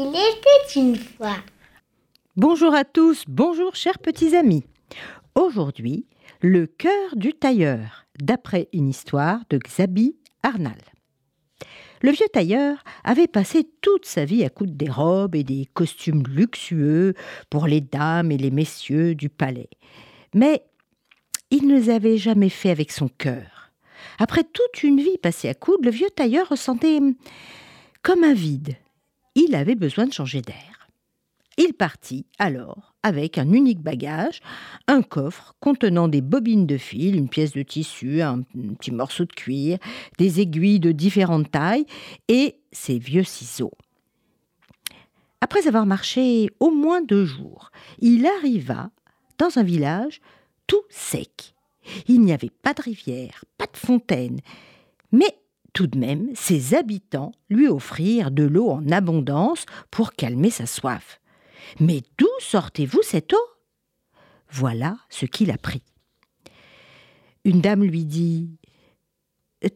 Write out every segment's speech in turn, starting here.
Il était une fois. Bonjour à tous, bonjour chers petits amis. Aujourd'hui, le cœur du tailleur, d'après une histoire de Xabi Arnal. Le vieux tailleur avait passé toute sa vie à coudre des robes et des costumes luxueux pour les dames et les messieurs du palais. Mais il ne les avait jamais fait avec son cœur. Après toute une vie passée à coudre, le vieux tailleur ressentait comme un vide. Il avait besoin de changer d'air. Il partit alors avec un unique bagage, un coffre contenant des bobines de fil, une pièce de tissu, un petit morceau de cuir, des aiguilles de différentes tailles et ses vieux ciseaux. Après avoir marché au moins deux jours, il arriva dans un village tout sec. Il n'y avait pas de rivière, pas de fontaine, mais tout de même, ses habitants lui offrirent de l'eau en abondance pour calmer sa soif. Mais d'où sortez-vous cette eau? Voilà ce qu'il apprit. Une dame lui dit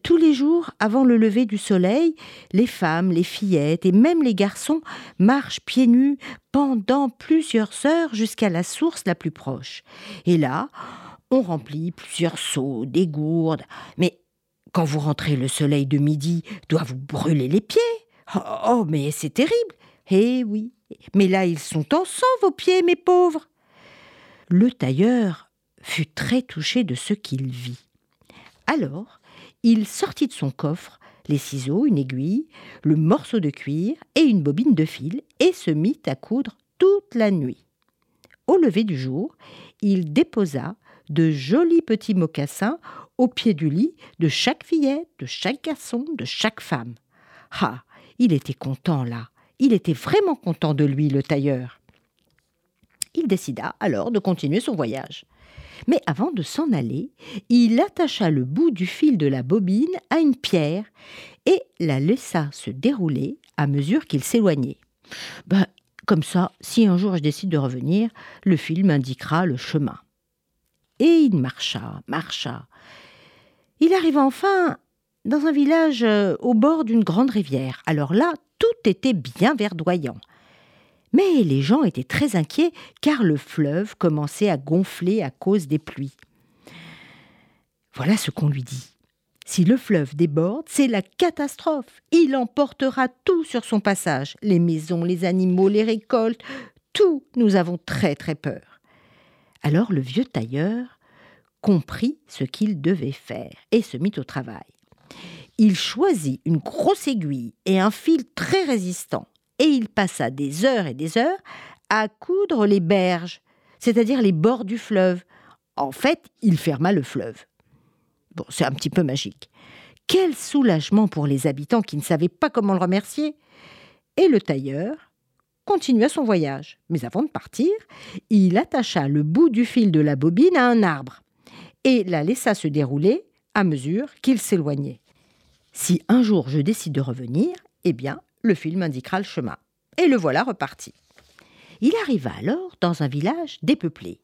Tous les jours, avant le lever du soleil, les femmes, les fillettes et même les garçons marchent pieds nus pendant plusieurs heures jusqu'à la source la plus proche. Et là, on remplit plusieurs seaux, des gourdes, mais quand vous rentrez, le soleil de midi doit vous brûler les pieds. Oh, oh mais c'est terrible. Eh oui, mais là ils sont en sang, vos pieds, mes pauvres. Le tailleur fut très touché de ce qu'il vit. Alors, il sortit de son coffre les ciseaux, une aiguille, le morceau de cuir et une bobine de fil et se mit à coudre toute la nuit. Au lever du jour, il déposa de jolis petits mocassins au pied du lit de chaque fillette, de chaque garçon, de chaque femme. Ah, il était content là, il était vraiment content de lui, le tailleur. Il décida alors de continuer son voyage. Mais avant de s'en aller, il attacha le bout du fil de la bobine à une pierre et la laissa se dérouler à mesure qu'il s'éloignait. Ben, comme ça, si un jour je décide de revenir, le fil m'indiquera le chemin. Et il marcha, marcha, il arriva enfin dans un village euh, au bord d'une grande rivière. Alors là, tout était bien verdoyant. Mais les gens étaient très inquiets car le fleuve commençait à gonfler à cause des pluies. Voilà ce qu'on lui dit. Si le fleuve déborde, c'est la catastrophe. Il emportera tout sur son passage. Les maisons, les animaux, les récoltes, tout. Nous avons très très peur. Alors le vieux tailleur comprit ce qu'il devait faire et se mit au travail. Il choisit une grosse aiguille et un fil très résistant, et il passa des heures et des heures à coudre les berges, c'est-à-dire les bords du fleuve. En fait, il ferma le fleuve. Bon, c'est un petit peu magique. Quel soulagement pour les habitants qui ne savaient pas comment le remercier. Et le tailleur continua son voyage. Mais avant de partir, il attacha le bout du fil de la bobine à un arbre et la laissa se dérouler à mesure qu'il s'éloignait. Si un jour je décide de revenir, eh bien, le fil m'indiquera le chemin. Et le voilà reparti. Il arriva alors dans un village dépeuplé.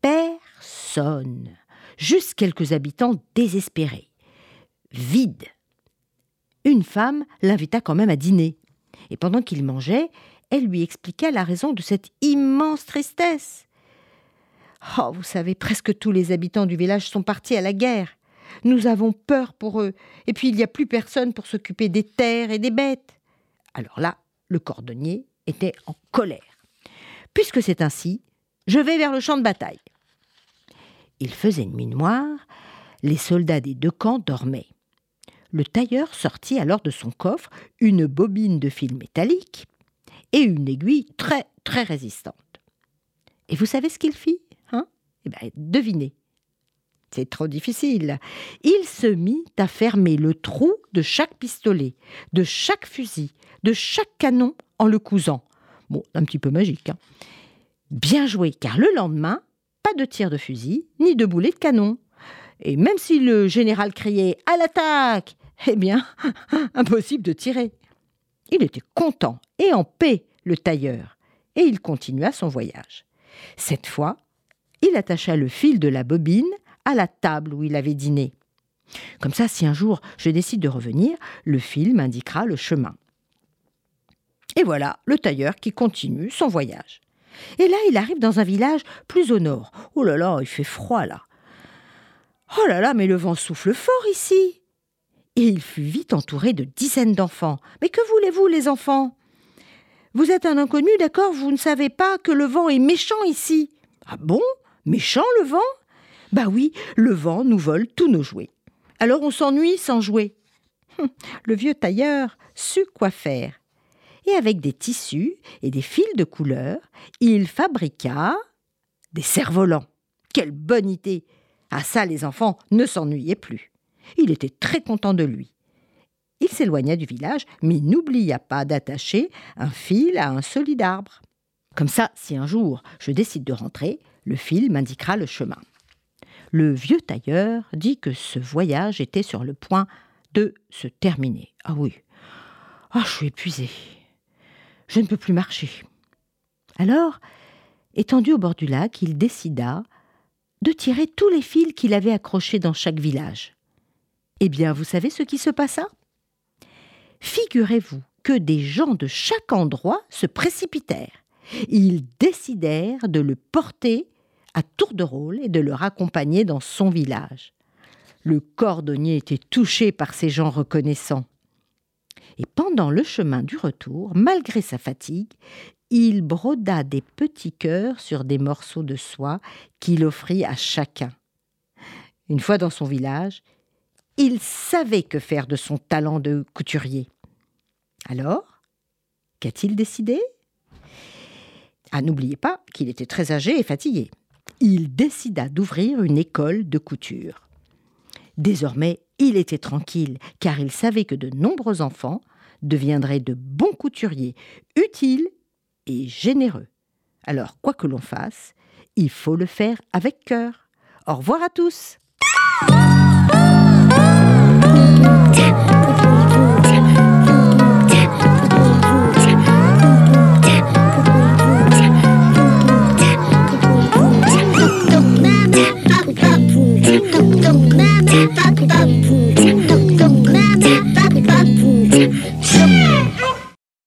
Personne. Juste quelques habitants désespérés. Vide. Une femme l'invita quand même à dîner. Et pendant qu'il mangeait, elle lui expliqua la raison de cette immense tristesse. Oh, vous savez, presque tous les habitants du village sont partis à la guerre. Nous avons peur pour eux, et puis il n'y a plus personne pour s'occuper des terres et des bêtes. Alors là, le cordonnier était en colère. Puisque c'est ainsi, je vais vers le champ de bataille. Il faisait nuit noire, les soldats des deux camps dormaient. Le tailleur sortit alors de son coffre une bobine de fil métallique et une aiguille très très résistante. Et vous savez ce qu'il fit? Eh bien, devinez. C'est trop difficile. Il se mit à fermer le trou de chaque pistolet, de chaque fusil, de chaque canon en le cousant. Bon, un petit peu magique. Hein. Bien joué, car le lendemain, pas de tir de fusil, ni de boulet de canon. Et même si le général criait à l'attaque, eh bien, impossible de tirer. Il était content et en paix, le tailleur, et il continua son voyage. Cette fois, il attacha le fil de la bobine à la table où il avait dîné. Comme ça, si un jour je décide de revenir, le fil m'indiquera le chemin. Et voilà le tailleur qui continue son voyage. Et là, il arrive dans un village plus au nord. Oh là là, il fait froid là. Oh là là, mais le vent souffle fort ici. Et il fut vite entouré de dizaines d'enfants. Mais que voulez-vous, les enfants? Vous êtes un inconnu, d'accord? Vous ne savez pas que le vent est méchant ici. Ah bon? Méchant le vent? Bah oui, le vent nous vole tous nos jouets. Alors on s'ennuie sans jouer. Hum, le vieux tailleur sut quoi faire. Et avec des tissus et des fils de couleur, il fabriqua des cerfs-volants. Quelle bonne idée À ça, les enfants ne s'ennuyaient plus. Il était très content de lui. Il s'éloigna du village, mais n'oublia pas d'attacher un fil à un solide arbre. Comme ça, si un jour je décide de rentrer, le fil m'indiquera le chemin. Le vieux tailleur dit que ce voyage était sur le point de se terminer. Ah oui. Ah, je suis épuisé. Je ne peux plus marcher. Alors, étendu au bord du lac, il décida de tirer tous les fils qu'il avait accrochés dans chaque village. Eh bien, vous savez ce qui se passa? Figurez-vous que des gens de chaque endroit se précipitèrent. Ils décidèrent de le porter à tour de rôle et de le raccompagner dans son village. Le cordonnier était touché par ces gens reconnaissants. Et pendant le chemin du retour, malgré sa fatigue, il broda des petits cœurs sur des morceaux de soie qu'il offrit à chacun. Une fois dans son village, il savait que faire de son talent de couturier. Alors, qu'a-t-il décidé? Ah, n'oubliez pas qu'il était très âgé et fatigué. Il décida d'ouvrir une école de couture. Désormais, il était tranquille, car il savait que de nombreux enfants deviendraient de bons couturiers, utiles et généreux. Alors, quoi que l'on fasse, il faut le faire avec cœur. Au revoir à tous